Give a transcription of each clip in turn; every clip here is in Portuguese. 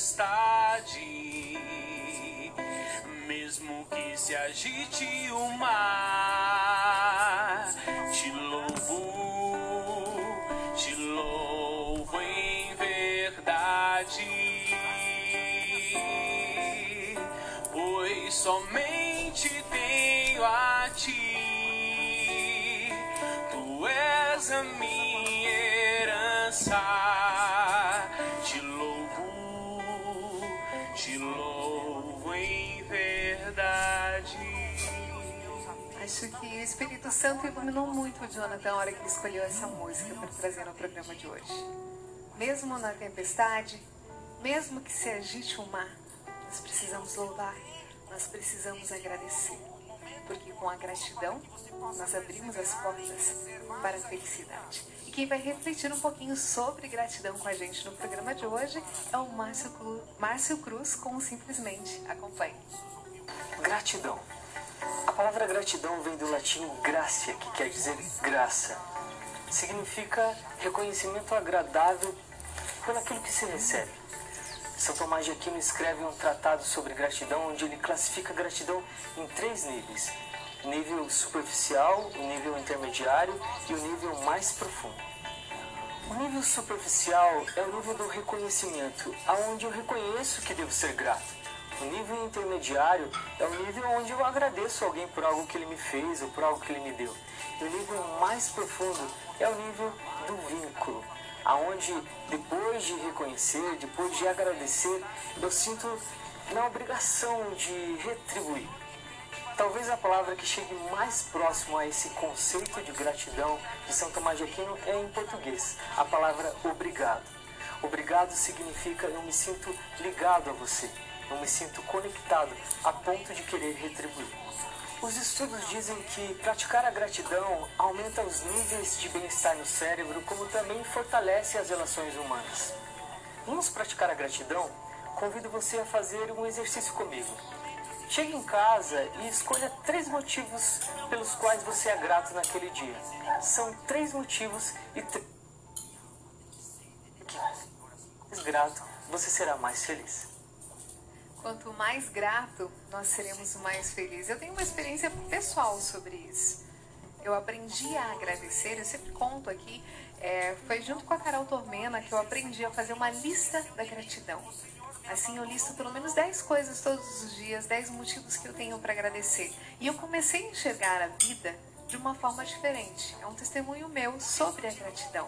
tempestade, mesmo que se agite o mar, te louvo, te louvo em verdade, pois somente tenho a ti, tu és a minha herança. Acho que o Espírito Santo iluminou muito o Jonathan na hora que ele escolheu essa música para trazer no programa de hoje. Mesmo na tempestade, mesmo que se agite o mar, nós precisamos louvar, nós precisamos agradecer. Porque com a gratidão, nós abrimos as portas para a felicidade. E quem vai refletir um pouquinho sobre gratidão com a gente no programa de hoje é o Márcio, Clu- Márcio Cruz com Simplesmente. Acompanhe. Gratidão. A palavra gratidão vem do latim gracia, que quer dizer graça. Significa reconhecimento agradável por aquilo que se recebe. São Tomás de Aquino escreve um tratado sobre gratidão, onde ele classifica gratidão em três níveis: nível superficial, o nível intermediário e o nível mais profundo. O nível superficial é o nível do reconhecimento, aonde eu reconheço que devo ser grato. O nível intermediário é o nível onde eu agradeço alguém por algo que ele me fez ou por algo que ele me deu. E o nível mais profundo é o nível do vínculo, aonde depois de reconhecer, depois de agradecer, eu sinto na obrigação de retribuir. Talvez a palavra que chegue mais próximo a esse conceito de gratidão de São Tomás de Aquino é em português, a palavra obrigado. Obrigado significa eu me sinto ligado a você, eu me sinto conectado a ponto de querer retribuir. Os estudos dizem que praticar a gratidão aumenta os níveis de bem-estar no cérebro, como também fortalece as relações humanas. Vamos praticar a gratidão? Convido você a fazer um exercício comigo. Chegue em casa e escolha três motivos pelos quais você é grato naquele dia. São três motivos e três. Grato, você será mais feliz. Quanto mais grato, nós seremos mais felizes. Eu tenho uma experiência pessoal sobre isso. Eu aprendi a agradecer, eu sempre conto aqui, é, foi junto com a Carol Tormena que eu aprendi a fazer uma lista da gratidão. Assim, eu listo pelo menos 10 coisas todos os dias, 10 motivos que eu tenho para agradecer. E eu comecei a enxergar a vida de uma forma diferente. É um testemunho meu sobre a gratidão.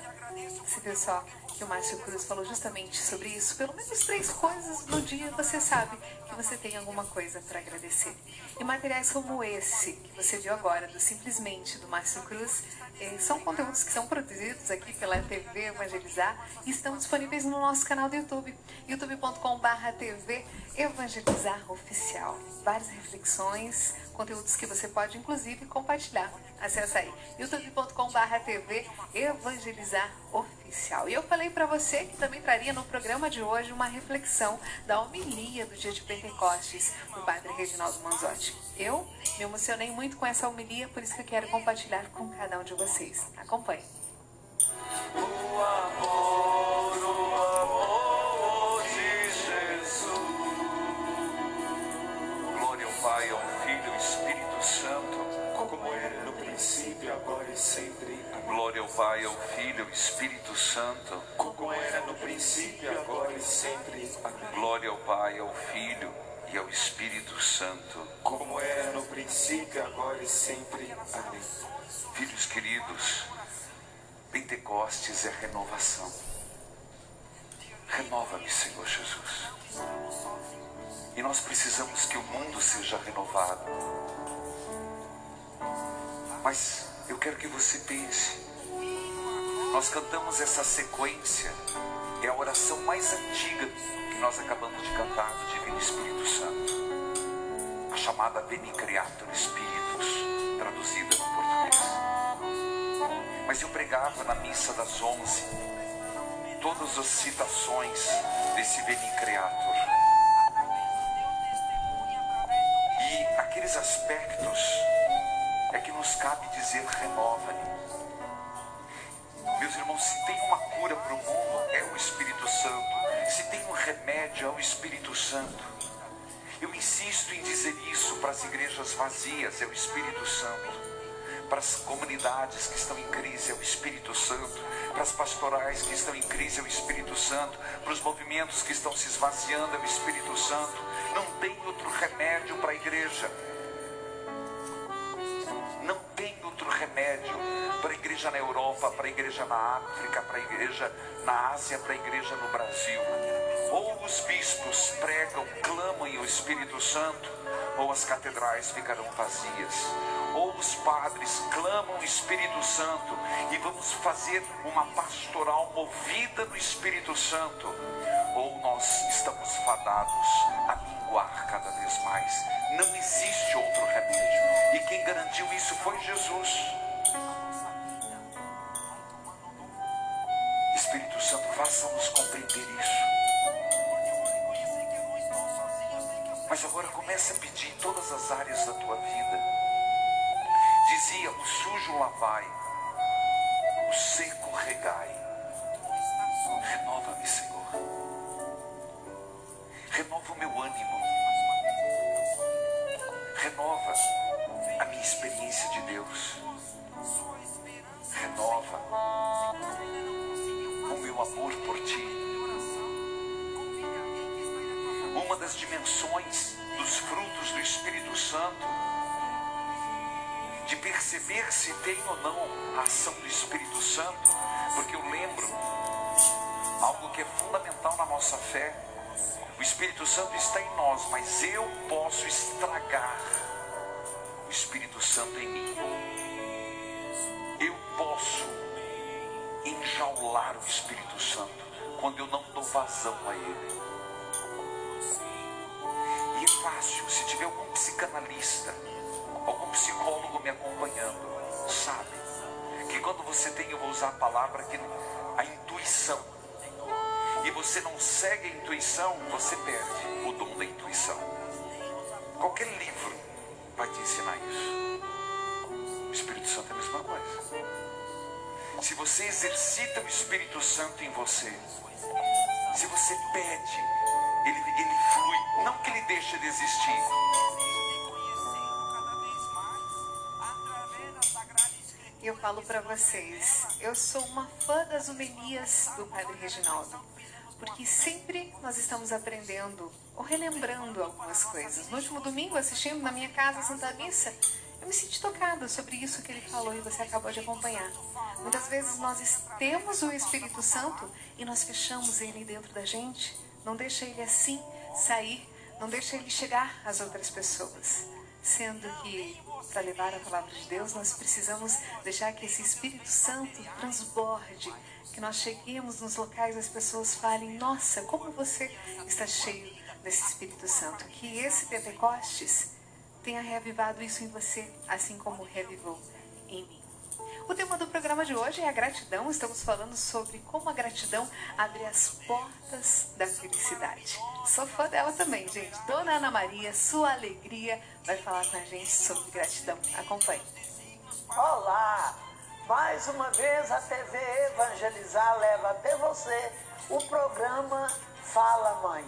Você viu só que o Márcio Cruz falou justamente sobre isso? Pelo menos três coisas no dia você sabe que você tem alguma coisa para agradecer. E materiais como esse que você viu agora, do Simplesmente, do Márcio Cruz, eh, são conteúdos que são produzidos aqui pela TV Evangelizar e estão disponíveis no nosso canal do YouTube, youtube.com.br TV Evangelizar Oficial. Várias reflexões, conteúdos que você pode inclusive compartilhar. Acesse aí, youtube.com.br TV Evangelizar Oficial. E eu falei para você que também traria no programa de hoje uma reflexão da homilia do dia de Pentecostes do Padre Reginaldo Manzotti. Eu me emocionei muito com essa homilia, por isso que eu quero compartilhar com cada um de vocês. Acompanhe. O amor, sempre. Glória ao Pai, ao Filho e ao Espírito Santo. Como era no princípio, agora e sempre. Amém. Glória ao Pai, ao Filho e ao Espírito Santo. Como era no princípio, agora e sempre. Amém. Filhos queridos, Pentecostes é renovação. Renova-me, Senhor Jesus. E nós precisamos que o mundo seja renovado. Mas eu quero que você pense. Nós cantamos essa sequência, é a oração mais antiga que nós acabamos de cantar do Divino Espírito Santo. A chamada Beni Creator Spiritus, traduzida no português. Mas eu pregava na missa das onze todas as citações desse Beni Creator. Cabe dizer renova-me. Meus irmãos, se tem uma cura para o mundo, é o Espírito Santo. Se tem um remédio, é o Espírito Santo. Eu insisto em dizer isso para as igrejas vazias, é o Espírito Santo. Para as comunidades que estão em crise, é o Espírito Santo. Para as pastorais que estão em crise, é o Espírito Santo. Para os movimentos que estão se esvaziando, é o Espírito Santo. Não tem outro remédio para a igreja. Remédio para a igreja na Europa, para a igreja na África, para a igreja na Ásia, para a igreja no Brasil. Ou os bispos pregam, clamam em o Espírito Santo, ou as catedrais ficarão vazias. Ou os padres clamam o Espírito Santo e vamos fazer uma pastoral movida no Espírito Santo. Ou nós estamos fadados a minguar cada vez mais. Não existe outro remédio. E quem garantiu isso foi Jesus. Espírito Santo, faça-nos compreender isso. Mas agora comece a pedir em todas as áreas da tua vida. Dizia: o sujo lavai, o seco regai. Renova-me, Senhor. Renova o meu ânimo. Renova a minha experiência de Deus. Renova o meu amor por ti. Uma das dimensões dos frutos do Espírito Santo, de perceber se tem ou não a ação do Espírito Santo, porque eu lembro algo que é fundamental na nossa fé. O Espírito Santo está em nós, mas eu posso estragar o Espírito Santo em mim. Eu posso enjaular o Espírito Santo quando eu não dou vazão a ele. E é fácil, se tiver algum psicanalista, algum psicólogo me acompanhando, sabe que quando você tem, eu vou usar a palavra que a intuição, e você não segue a intuição, você perde o dom da intuição. Qualquer livro vai te ensinar isso. O Espírito Santo é a mesma coisa. Se você exercita o Espírito Santo em você, se você pede, ele, ele flui, não que ele deixe de existir. E eu falo para vocês, eu sou uma fã das homilias do Padre Reginaldo, porque sempre nós estamos aprendendo ou relembrando algumas coisas. No último domingo, assistindo na minha casa a Santa Missa, eu me senti tocada sobre isso que ele falou e você acabou de acompanhar. Muitas vezes nós temos o Espírito Santo e nós fechamos ele dentro da gente, não deixa ele assim sair, não deixa ele chegar às outras pessoas. Sendo que para levar a palavra de Deus, nós precisamos deixar que esse Espírito Santo transborde, que nós cheguemos nos locais as pessoas falem: Nossa, como você está cheio desse Espírito Santo. Que esse Pentecostes tenha reavivado isso em você, assim como revivou em mim. O tema do programa de hoje é a gratidão. Estamos falando sobre como a gratidão abre as portas da felicidade. Sou fã dela também, gente. Dona Ana Maria, sua alegria, vai falar com a gente sobre gratidão. Acompanhe. Olá! Mais uma vez a TV Evangelizar leva até você o programa Fala Mãe.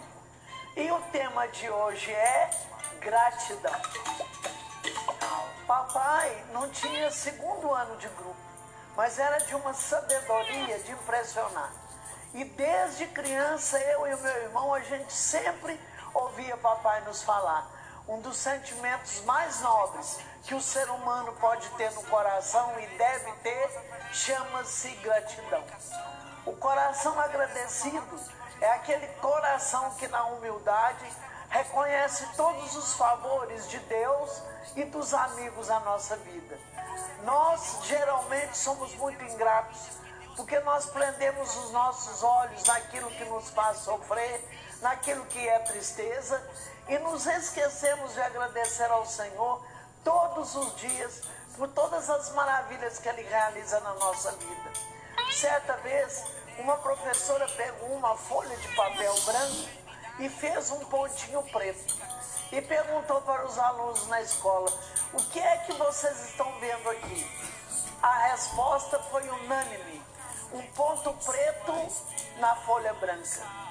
E o tema de hoje é gratidão. Papai não tinha segundo ano de grupo, mas era de uma sabedoria de impressionar. E desde criança, eu e o meu irmão, a gente sempre ouvia papai nos falar. Um dos sentimentos mais nobres que o ser humano pode ter no coração e deve ter chama-se gratidão. O coração agradecido é aquele coração que, na humildade, reconhece todos os favores de Deus e dos amigos à nossa vida. Nós geralmente somos muito ingratos, porque nós prendemos os nossos olhos naquilo que nos faz sofrer, naquilo que é tristeza, e nos esquecemos de agradecer ao Senhor todos os dias por todas as maravilhas que Ele realiza na nossa vida. Certa vez, uma professora pegou uma folha de papel branco e fez um pontinho preto e perguntou para os alunos na escola: o que é que vocês estão vendo aqui? A resposta foi unânime: um ponto preto na folha branca.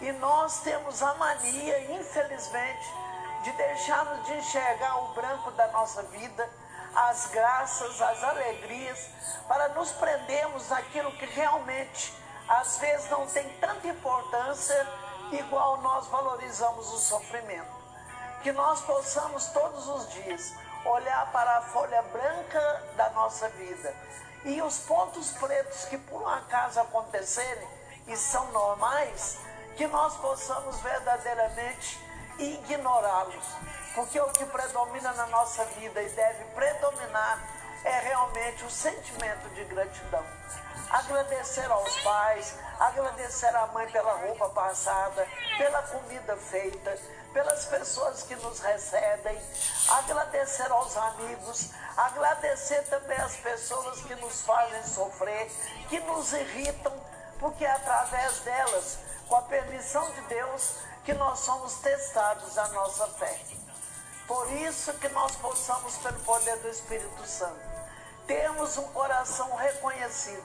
E nós temos a mania, infelizmente, de deixarmos de enxergar o branco da nossa vida, as graças, as alegrias, para nos prendermos naquilo que realmente às vezes não tem tanta importância igual nós valorizamos o sofrimento. Que nós possamos todos os dias olhar para a folha branca da nossa vida e os pontos pretos que por um acaso acontecerem e são normais, que nós possamos verdadeiramente ignorá-los. Porque o que predomina na nossa vida e deve predominar é realmente o sentimento de gratidão. Agradecer aos pais, agradecer à mãe pela roupa passada, pela comida feita, pelas pessoas que nos recebem, agradecer aos amigos, agradecer também às pessoas que nos fazem sofrer, que nos irritam, porque é através delas, com a permissão de Deus, que nós somos testados a nossa fé. Por isso que nós possamos, pelo poder do Espírito Santo, termos um coração reconhecido,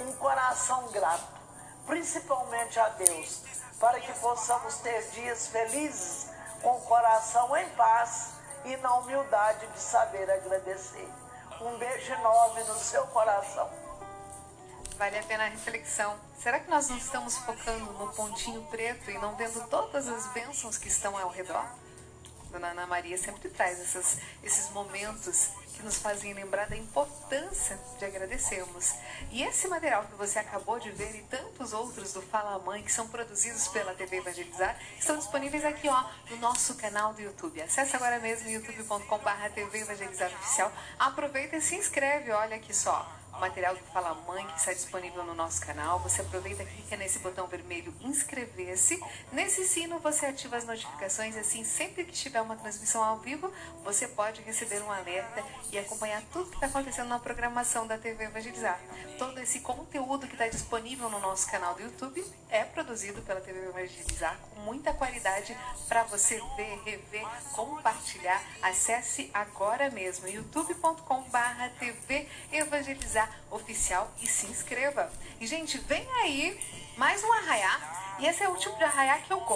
um coração grato, principalmente a Deus, para que possamos ter dias felizes, com o coração em paz e na humildade de saber agradecer. Um beijo enorme no seu coração. Vale a pena a reflexão. Será que nós não estamos focando no pontinho preto e não vendo todas as bênçãos que estão ao redor? Dona Ana Maria sempre traz esses momentos que nos fazem lembrar da importância de agradecermos. E esse material que você acabou de ver e tantos outros do Fala Mãe que são produzidos pela TV Evangelizar estão disponíveis aqui ó no nosso canal do YouTube. Acesse agora mesmo youtube.com/barra TV Evangelizar Oficial. Aproveita e se inscreve. Olha aqui só o material do Fala Mãe que está disponível no nosso canal. Você aproveita e clica nesse botão vermelho inscrever-se. Nesse sino você ativa as notificações, assim sempre que tiver uma transmissão ao vivo, você pode receber um alerta e acompanhar tudo que está acontecendo na programação da TV Evangelizar. Todo esse conteúdo que está disponível no nosso canal do YouTube é produzido pela TV Evangelizar com muita qualidade para você ver, rever, compartilhar. Acesse agora mesmo youtube.com/tv Evangelizar oficial e se inscreva. E gente, vem aí mais um arraiá. E esse é o tipo de arraiá que eu gosto.